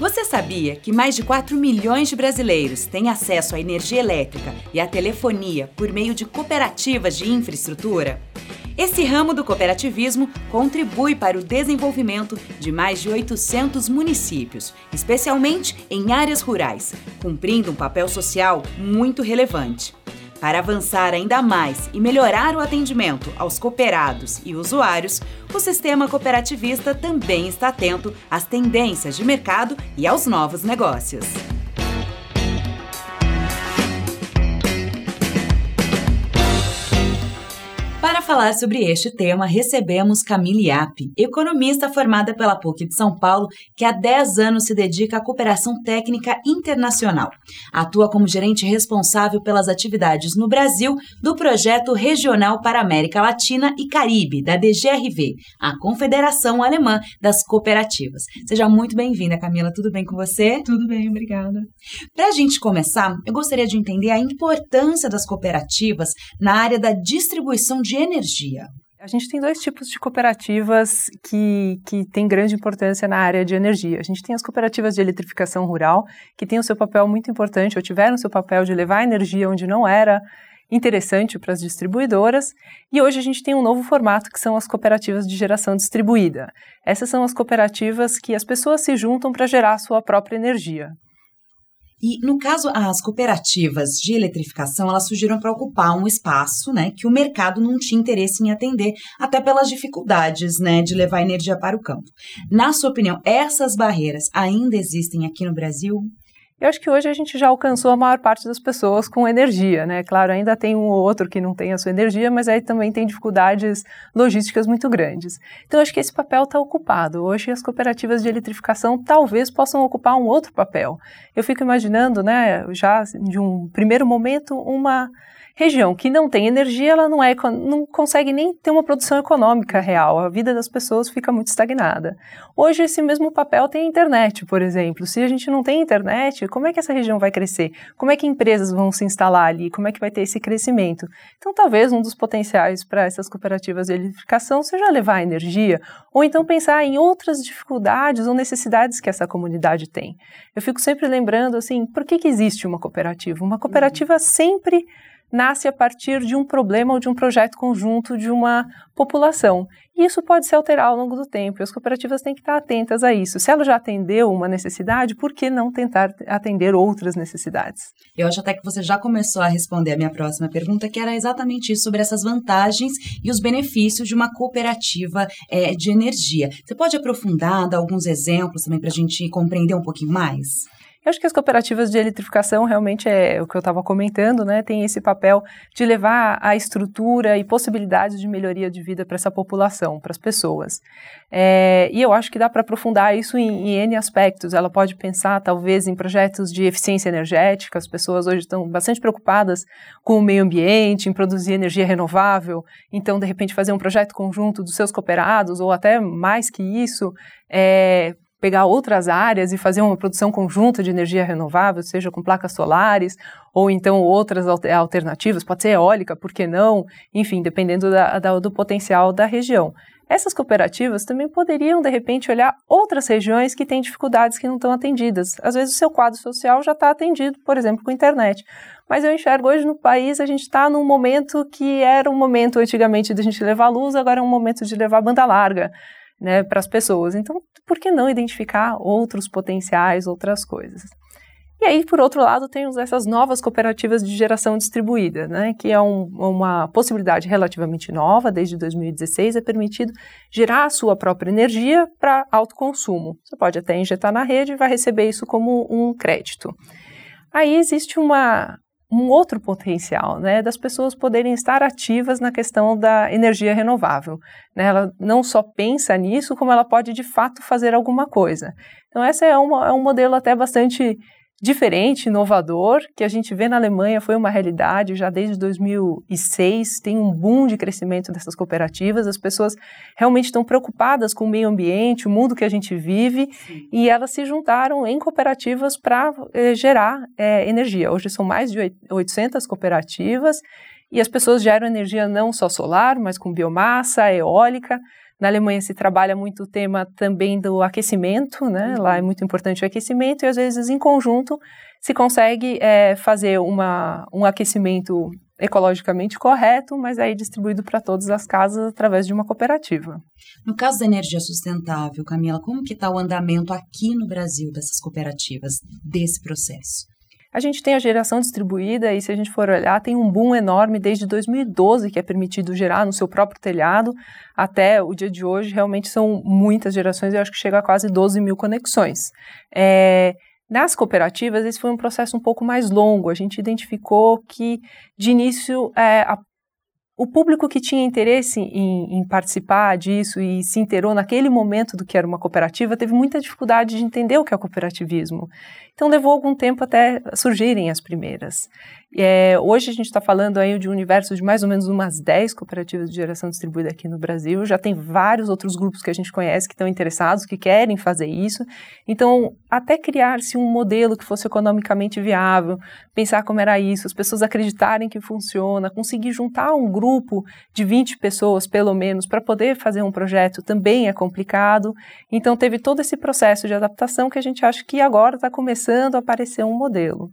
Você sabia que mais de 4 milhões de brasileiros têm acesso à energia elétrica e à telefonia por meio de cooperativas de infraestrutura? Esse ramo do cooperativismo contribui para o desenvolvimento de mais de 800 municípios, especialmente em áreas rurais, cumprindo um papel social muito relevante. Para avançar ainda mais e melhorar o atendimento aos cooperados e usuários, o sistema cooperativista também está atento às tendências de mercado e aos novos negócios. Falar sobre este tema, recebemos Camille Yap, economista formada pela PUC de São Paulo, que há 10 anos se dedica à cooperação técnica internacional. Atua como gerente responsável pelas atividades no Brasil do Projeto Regional para América Latina e Caribe, da DGRV, a Confederação Alemã das Cooperativas. Seja muito bem-vinda, Camila. Tudo bem com você? Tudo bem, obrigada. Para a gente começar, eu gostaria de entender a importância das cooperativas na área da distribuição de de energia? A gente tem dois tipos de cooperativas que, que têm grande importância na área de energia. A gente tem as cooperativas de eletrificação rural, que têm o seu papel muito importante, ou tiveram o seu papel de levar energia onde não era interessante para as distribuidoras. E hoje a gente tem um novo formato que são as cooperativas de geração distribuída. Essas são as cooperativas que as pessoas se juntam para gerar a sua própria energia. E no caso, as cooperativas de eletrificação, elas surgiram para ocupar um espaço, né, que o mercado não tinha interesse em atender, até pelas dificuldades, né, de levar energia para o campo. Na sua opinião, essas barreiras ainda existem aqui no Brasil? Eu acho que hoje a gente já alcançou a maior parte das pessoas com energia, né? Claro, ainda tem um ou outro que não tem a sua energia, mas aí também tem dificuldades logísticas muito grandes. Então, acho que esse papel está ocupado. Hoje, as cooperativas de eletrificação talvez possam ocupar um outro papel. Eu fico imaginando, né, já de um primeiro momento, uma região que não tem energia, ela não, é, não consegue nem ter uma produção econômica real. A vida das pessoas fica muito estagnada. Hoje, esse mesmo papel tem a internet, por exemplo. Se a gente não tem internet, como é que essa região vai crescer? Como é que empresas vão se instalar ali? Como é que vai ter esse crescimento? Então, talvez um dos potenciais para essas cooperativas de eletrificação seja levar energia, ou então pensar em outras dificuldades ou necessidades que essa comunidade tem. Eu fico sempre lembrando, assim, por que, que existe uma cooperativa? Uma cooperativa sempre nasce a partir de um problema ou de um projeto conjunto de uma população. E isso pode se alterar ao longo do tempo, e as cooperativas têm que estar atentas a isso. Se ela já atendeu uma necessidade, por que não tentar atender outras necessidades? Eu acho até que você já começou a responder a minha próxima pergunta, que era exatamente isso, sobre essas vantagens e os benefícios de uma cooperativa é, de energia. Você pode aprofundar, dar alguns exemplos também para a gente compreender um pouquinho mais? Eu acho que as cooperativas de eletrificação realmente é o que eu estava comentando, né? Tem esse papel de levar a estrutura e possibilidades de melhoria de vida para essa população, para as pessoas. É, e eu acho que dá para aprofundar isso em, em N aspectos. Ela pode pensar, talvez, em projetos de eficiência energética. As pessoas hoje estão bastante preocupadas com o meio ambiente, em produzir energia renovável. Então, de repente, fazer um projeto conjunto dos seus cooperados, ou até mais que isso, é, pegar outras áreas e fazer uma produção conjunta de energia renovável, seja com placas solares ou então outras alternativas, pode ser eólica, por que não? Enfim, dependendo da, da, do potencial da região. Essas cooperativas também poderiam, de repente, olhar outras regiões que têm dificuldades que não estão atendidas. Às vezes o seu quadro social já está atendido, por exemplo, com internet. Mas eu enxergo hoje no país, a gente está num momento que era um momento antigamente de a gente levar luz, agora é um momento de levar banda larga né, para as pessoas. Então, por que não identificar outros potenciais, outras coisas? E aí, por outro lado, temos essas novas cooperativas de geração distribuída, né, que é um, uma possibilidade relativamente nova, desde 2016 é permitido gerar a sua própria energia para autoconsumo. Você pode até injetar na rede e vai receber isso como um crédito. Aí existe uma, um outro potencial, né, das pessoas poderem estar ativas na questão da energia renovável. Né? Ela não só pensa nisso, como ela pode de fato fazer alguma coisa. Então, esse é, é um modelo até bastante diferente, inovador, que a gente vê na Alemanha foi uma realidade já desde 2006, tem um boom de crescimento dessas cooperativas, as pessoas realmente estão preocupadas com o meio ambiente, o mundo que a gente vive, Sim. e elas se juntaram em cooperativas para eh, gerar eh, energia. Hoje são mais de 800 cooperativas, e as pessoas geram energia não só solar, mas com biomassa, eólica, Na Alemanha se trabalha muito o tema também do aquecimento, né? Uhum. Lá é muito importante o aquecimento e às vezes em conjunto se consegue é, fazer uma, um aquecimento ecologicamente correto, mas aí distribuído para todas as casas através de uma cooperativa. No caso da energia sustentável, Camila, como que está o andamento aqui no Brasil dessas cooperativas, desse processo? A gente tem a geração distribuída e se a gente for olhar, tem um boom enorme desde 2012 que é permitido gerar no seu próprio telhado até o dia de hoje. Realmente são muitas gerações, eu acho que chega a quase 12 mil conexões. É, nas cooperativas, esse foi um processo um pouco mais longo. A gente identificou que, de início, é, a o público que tinha interesse em, em, participar disso e se inteirou naquele momento do que era uma cooperativa teve muita dificuldade de entender o que é o cooperativismo. Então levou algum tempo até surgirem as primeiras. É, hoje a gente está falando aí de um universo de mais ou menos umas 10 cooperativas de geração distribuída aqui no Brasil. Já tem vários outros grupos que a gente conhece que estão interessados, que querem fazer isso. Então, até criar-se um modelo que fosse economicamente viável, pensar como era isso, as pessoas acreditarem que funciona, conseguir juntar um grupo de 20 pessoas, pelo menos, para poder fazer um projeto também é complicado. Então, teve todo esse processo de adaptação que a gente acha que agora está começando a aparecer um modelo.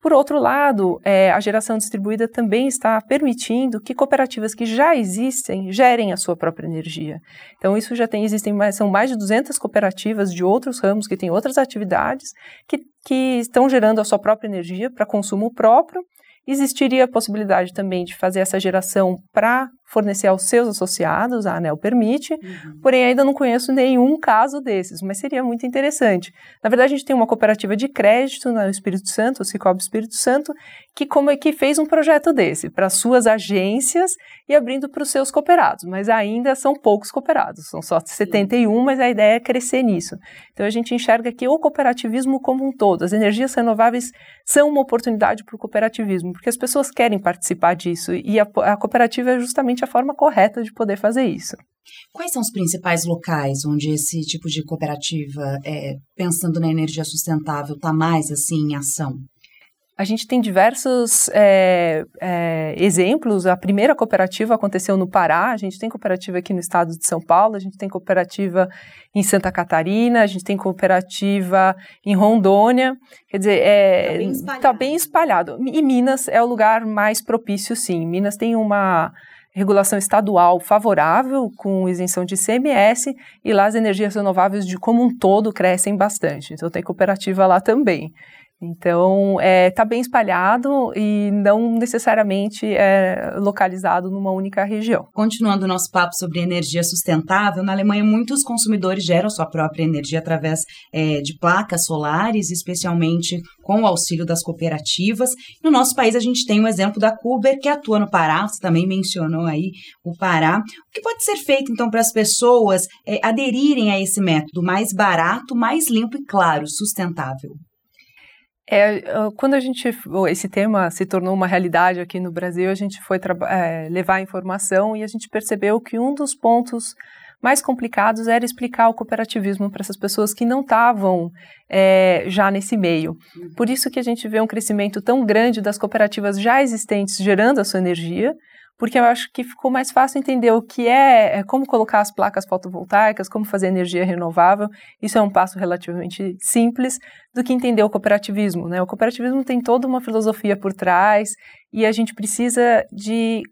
Por outro lado, é, a geração distribuída também está permitindo que cooperativas que já existem gerem a sua própria energia. Então, isso já tem, existem mais, são mais de 200 cooperativas de outros ramos que têm outras atividades que, que estão gerando a sua própria energia para consumo próprio. Existiria a possibilidade também de fazer essa geração para fornecer aos seus associados, a ANEL permite, uhum. porém ainda não conheço nenhum caso desses, mas seria muito interessante. Na verdade, a gente tem uma cooperativa de crédito no Espírito Santo, o Cicobi Espírito Santo, que como é que fez um projeto desse para suas agências e abrindo para os seus cooperados, mas ainda são poucos cooperados, são só 71, mas a ideia é crescer nisso. Então a gente enxerga que o cooperativismo como um todo, as energias renováveis são uma oportunidade para o cooperativismo, porque as pessoas querem participar disso e a, a cooperativa é justamente a forma correta de poder fazer isso. Quais são os principais locais onde esse tipo de cooperativa, é, pensando na energia sustentável, está mais assim em ação? A gente tem diversos é, é, exemplos. A primeira cooperativa aconteceu no Pará, a gente tem cooperativa aqui no estado de São Paulo, a gente tem cooperativa em Santa Catarina, a gente tem cooperativa em Rondônia. Quer dizer, está é, bem, tá bem espalhado. E Minas é o lugar mais propício, sim. Minas tem uma regulação estadual favorável, com isenção de ICMS, e lá as energias renováveis de como um todo crescem bastante. Então tem cooperativa lá também. Então, está é, tá bem espalhado e não necessariamente é localizado numa única região. Continuando o nosso papo sobre energia sustentável, na Alemanha muitos consumidores geram sua própria energia através é, de placas solares, especialmente com o auxílio das cooperativas. No nosso país, a gente tem o exemplo da Kuber, que atua no Pará, você também mencionou aí o Pará. O que pode ser feito, então, para as pessoas é, aderirem a esse método mais barato, mais limpo e, claro, sustentável? É, quando a gente esse tema se tornou uma realidade aqui no Brasil, a gente foi é, levar informação e a gente percebeu que um dos pontos mais complicados era explicar o cooperativismo para essas pessoas que não estavam é, já nesse meio. Uhum. Por isso que a gente vê um crescimento tão grande das cooperativas já existentes gerando a sua energia, porque eu acho que ficou mais fácil entender o que é, é, como colocar as placas fotovoltaicas, como fazer energia renovável. Isso é um passo relativamente simples do que entender o cooperativismo. Né? O cooperativismo tem toda uma filosofia por trás e a gente precisa de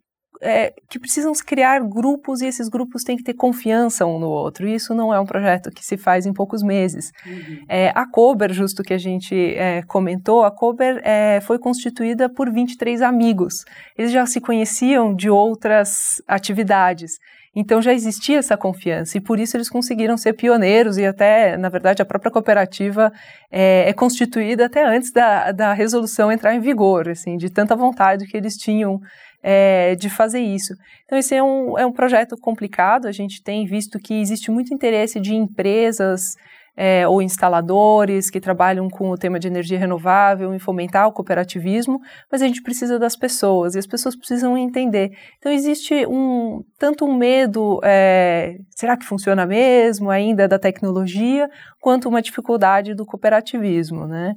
é, que precisam criar grupos e esses grupos têm que ter confiança um no outro. E isso não é um projeto que se faz em poucos meses. Uhum. É, a Cober, justo que a gente é, comentou, a Cober é, foi constituída por 23 amigos. Eles já se conheciam de outras atividades. Então já existia essa confiança e por isso eles conseguiram ser pioneiros e até, na verdade, a própria cooperativa é, é constituída até antes da, da resolução entrar em vigor, assim, de tanta vontade que eles tinham é, de fazer isso. Então, esse é um, é um projeto complicado, a gente tem visto que existe muito interesse de empresas é, ou instaladores que trabalham com o tema de energia renovável em fomentar o cooperativismo, mas a gente precisa das pessoas e as pessoas precisam entender. Então existe um tanto um medo, é, será que funciona mesmo ainda da tecnologia, quanto uma dificuldade do cooperativismo, né?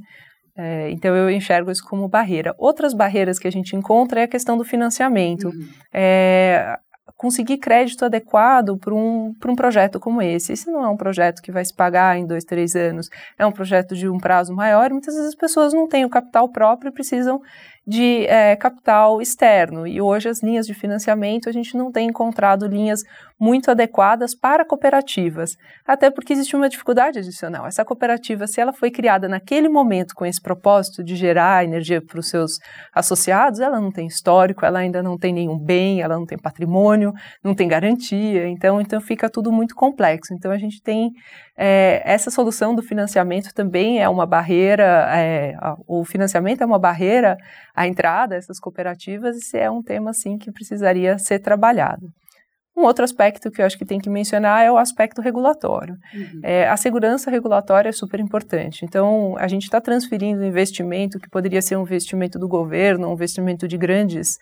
É, então eu enxergo isso como barreira. Outras barreiras que a gente encontra é a questão do financiamento. Uhum. É, conseguir crédito adequado para um, um projeto como esse. Esse não é um projeto que vai se pagar em dois, três anos, é um projeto de um prazo maior. Muitas vezes as pessoas não têm o capital próprio e precisam de é, capital externo. E hoje as linhas de financiamento a gente não tem encontrado linhas muito adequadas para cooperativas, até porque existe uma dificuldade adicional. Essa cooperativa, se ela foi criada naquele momento com esse propósito de gerar energia para os seus associados, ela não tem histórico, ela ainda não tem nenhum bem, ela não tem patrimônio, não tem garantia, então, então fica tudo muito complexo. Então a gente tem é, essa solução do financiamento também é uma barreira, é, o financiamento é uma barreira à entrada dessas cooperativas, e esse é um tema assim que precisaria ser trabalhado. Um outro aspecto que eu acho que tem que mencionar é o aspecto regulatório. Uhum. É, a segurança regulatória é super importante. Então, a gente está transferindo investimento que poderia ser um investimento do governo, um investimento de grandes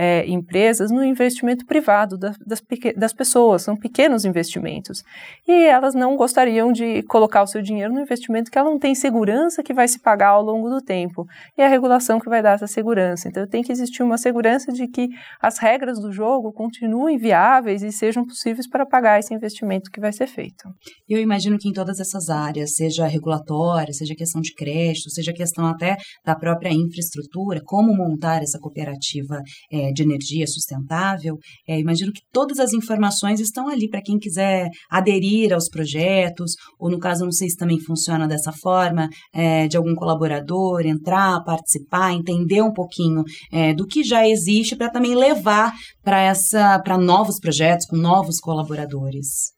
é, empresas no investimento privado das, das, das, pessoas, são pequenos investimentos. E elas não gostariam de colocar o seu dinheiro no investimento que ela não tem segurança que vai se pagar ao longo do tempo. E a regulação que vai dar essa segurança. Então tem que existir uma segurança de que as regras do jogo continuem viáveis e sejam possíveis para pagar esse investimento que vai ser feito. Eu imagino que em todas essas áreas, seja regulatória, seja questão de crédito, seja questão até da própria infraestrutura, como montar essa cooperativa é, de energia sustentável, é, imagino que todas as informações estão ali para quem quiser aderir aos projetos, ou no caso, não sei se também funciona dessa forma, é, de algum colaborador entrar, participar, entender um pouquinho do que já existe para também levar para essa para novos projetos com novos colaboradores.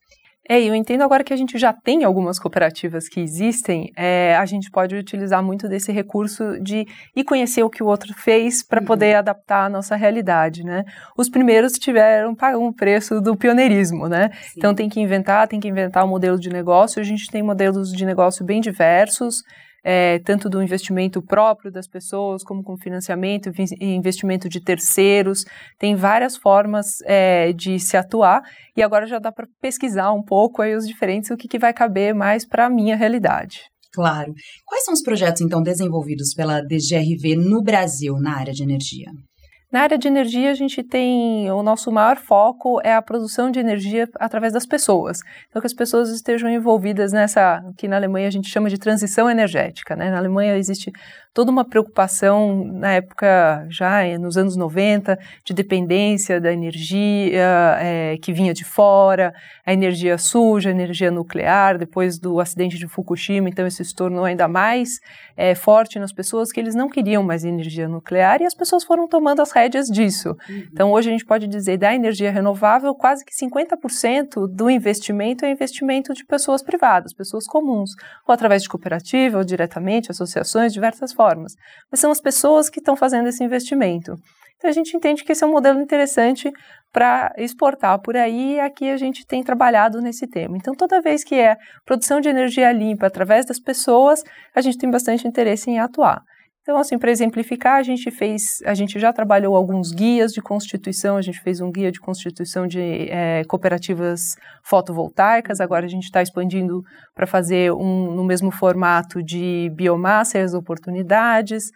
É, eu entendo agora que a gente já tem algumas cooperativas que existem, é, a gente pode utilizar muito desse recurso de ir conhecer o que o outro fez para uhum. poder adaptar a nossa realidade, né? Os primeiros tiveram pagam o preço do pioneirismo, né? Sim. Então tem que inventar, tem que inventar um modelo de negócio. A gente tem modelos de negócio bem diversos é, tanto do investimento próprio das pessoas, como com financiamento investimento de terceiros. Tem várias formas é, de se atuar e agora já dá para pesquisar um pouco aí os diferentes, o que, que vai caber mais para a minha realidade. Claro. Quais são os projetos, então, desenvolvidos pela DGRV no Brasil na área de energia? Na área de energia, a gente tem o nosso maior foco é a produção de energia através das pessoas. Então, que as pessoas estejam envolvidas nessa, que na Alemanha a gente chama de transição energética. Né? Na Alemanha existe toda uma preocupação, na época, já nos anos 90, de dependência da energia é, que vinha de fora, a energia suja, a energia nuclear, depois do acidente de Fukushima, então isso se tornou ainda mais é, forte nas pessoas que eles não queriam mais energia nuclear e as pessoas foram tomando as rédeas disso. Uhum. Então, hoje a gente pode dizer da energia renovável, quase que 50% do investimento é investimento de pessoas privadas, pessoas comuns, ou através de cooperativa, ou diretamente, associações, diversas formas. Mas são as pessoas que estão fazendo esse investimento. Então a gente entende que esse é um modelo interessante para exportar por aí e aqui a gente tem trabalhado nesse tema. Então toda vez que é produção de energia limpa através das pessoas, a gente tem bastante interesse em atuar. Então, assim, para exemplificar, a gente fez, a gente já trabalhou alguns guias de constituição, a gente fez um guia de constituição de é, cooperativas fotovoltaicas, agora a gente está expandindo para fazer um no mesmo formato de biomassa e as oportunidades.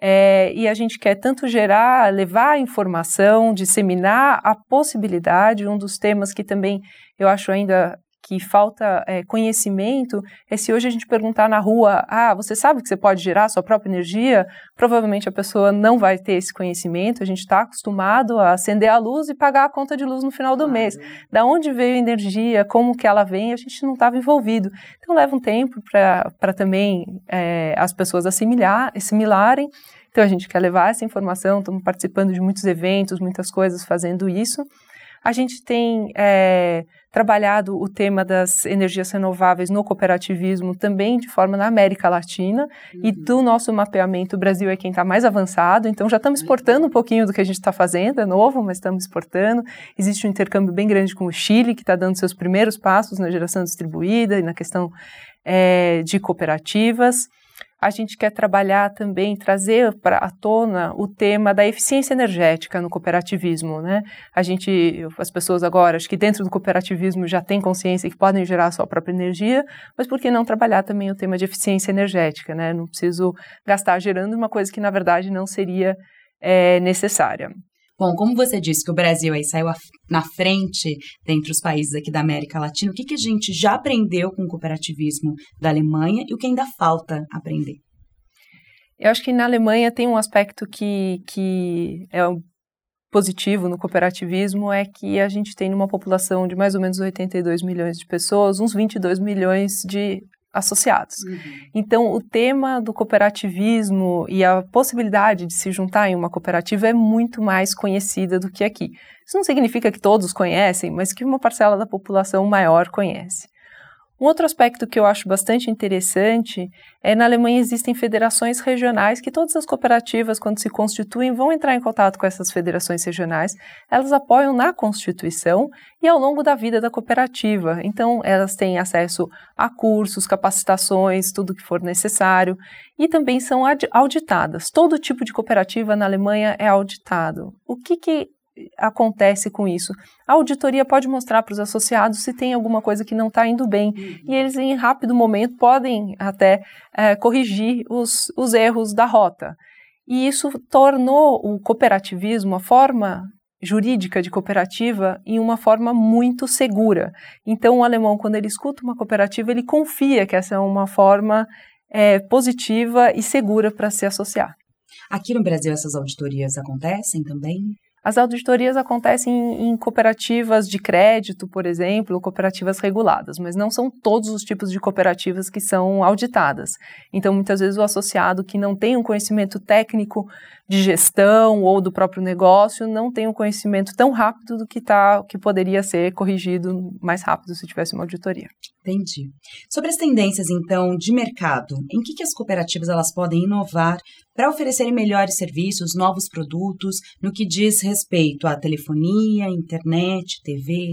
É, e a gente quer tanto gerar, levar informação, disseminar a possibilidade. Um dos temas que também eu acho ainda que falta é, conhecimento é se hoje a gente perguntar na rua, ah, você sabe que você pode gerar sua própria energia? Provavelmente a pessoa não vai ter esse conhecimento. A gente está acostumado a acender a luz e pagar a conta de luz no final do ah, mês. Da onde veio a energia? Como que ela vem? A gente não estava envolvido. Então leva um tempo para também é, as pessoas assimilar, assimilarem. Então a gente quer levar essa informação, estamos participando de muitos eventos, muitas coisas fazendo isso. A gente tem é, trabalhado o tema das energias renováveis no cooperativismo também de forma na América Latina uhum. e do nosso mapeamento o Brasil é quem está mais avançado, então já estamos exportando um pouquinho do que a gente está fazendo, é novo, mas estamos exportando. Existe um intercâmbio bem grande com o Chile, que está dando seus primeiros passos na geração distribuída e na questão é, de cooperativas a gente quer trabalhar também, trazer para a tona o tema da eficiência energética no cooperativismo, né? A gente, as pessoas agora, acho que dentro do cooperativismo já têm consciência que podem gerar a sua própria energia, mas por que não trabalhar também o tema de eficiência energética, né? Não preciso gastar gerando uma coisa que na verdade não seria é, necessária. Bom, como você disse que o Brasil aí saiu na frente dentre os países aqui da América Latina, o que, que a gente já aprendeu com o cooperativismo da Alemanha e o que ainda falta aprender? Eu acho que na Alemanha tem um aspecto que, que é positivo no cooperativismo é que a gente tem uma população de mais ou menos 82 milhões de pessoas, uns 22 milhões de associados. Uhum. Então, o tema do cooperativismo e a possibilidade de se juntar em uma cooperativa é muito mais conhecida do que aqui. Isso não significa que todos conhecem, mas que uma parcela da população maior conhece. Um outro aspecto que eu acho bastante interessante é na Alemanha existem federações regionais que todas as cooperativas, quando se constituem, vão entrar em contato com essas federações regionais. Elas apoiam na constituição e ao longo da vida da cooperativa. Então, elas têm acesso a cursos, capacitações, tudo que for necessário e também são auditadas. Todo tipo de cooperativa na Alemanha é auditado. O que, que acontece com isso? A auditoria pode mostrar para os associados se tem alguma coisa que não está indo bem uhum. e eles, em rápido momento, podem até é, corrigir os, os erros da rota. E isso tornou o cooperativismo, a forma jurídica de cooperativa em uma forma muito segura. Então, o alemão, quando ele escuta uma cooperativa, ele confia que essa é uma forma é, positiva e segura para se associar. Aqui no Brasil, essas auditorias acontecem também? As auditorias acontecem em, cooperativas de crédito, por exemplo, cooperativas reguladas, mas não são todos os tipos de cooperativas que são auditadas. Então, muitas vezes, o associado que não tem um conhecimento técnico de gestão ou do próprio negócio não tem um conhecimento tão rápido do que, tá, que poderia ser corrigido mais rápido se tivesse uma auditoria. Entendi. Sobre as tendências, então, de mercado, em que, que as cooperativas elas podem inovar para oferecerem melhores serviços, novos produtos, no que diz respeito à telefonia, internet, TV?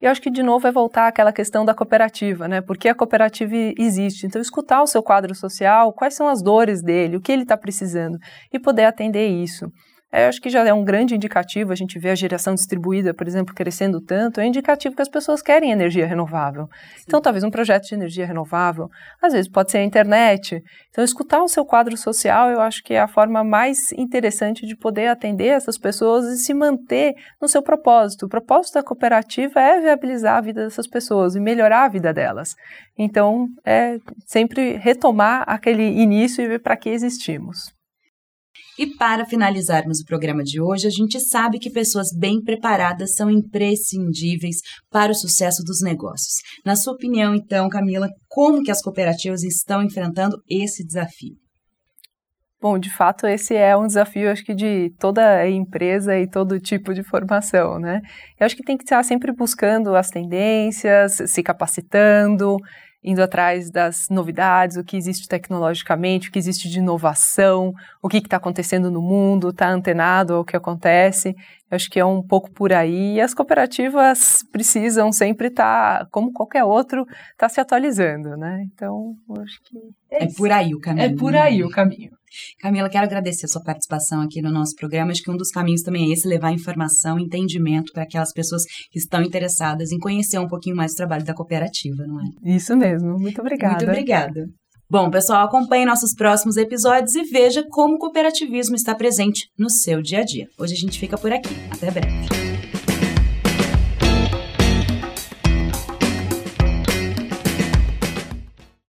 Eu acho que, de novo, é voltar àquela questão da cooperativa, né? Porque a cooperativa existe. Então, escutar o seu quadro social, quais são as dores dele, o que ele está precisando, e poder atender isso. É, eu acho que já é um grande indicativo, a gente vê a geração distribuída, por exemplo, crescendo tanto, é indicativo que as pessoas querem energia renovável. Sim. Então, talvez um projeto de energia renovável, às vezes pode ser a internet. Então, escutar o seu quadro social, eu acho que é a forma mais interessante de poder atender essas pessoas e se manter no seu propósito. O propósito da cooperativa é viabilizar a vida dessas pessoas e melhorar a vida delas. Então, é sempre retomar aquele início e ver para que existimos. E para finalizarmos o programa de hoje, a gente sabe que pessoas bem preparadas são imprescindíveis para o sucesso dos negócios. Na sua opinião, então, Camila, como que as cooperativas estão enfrentando esse desafio? Bom, de fato, esse é um desafio, acho que de toda empresa e todo tipo de formação, né? Eu acho que tem que estar sempre buscando as tendências, se capacitando, indo atrás das novidades, o que existe tecnologicamente, o que existe de inovação, o que está acontecendo no mundo, está antenado ao que acontece. Eu acho que é um pouco por aí. E as cooperativas precisam sempre estar, tá, como qualquer outro, estar tá se atualizando, né? Então, acho que é, é por aí o caminho. É por aí o caminho. Camila, quero agradecer a sua participação aqui no nosso programa. Acho que um dos caminhos também é esse, levar informação, entendimento para aquelas pessoas que estão interessadas em conhecer um pouquinho mais o trabalho da cooperativa, não é? Isso mesmo. Muito obrigada. Muito obrigada. Bom, pessoal, acompanhe nossos próximos episódios e veja como o cooperativismo está presente no seu dia a dia. Hoje a gente fica por aqui. Até breve.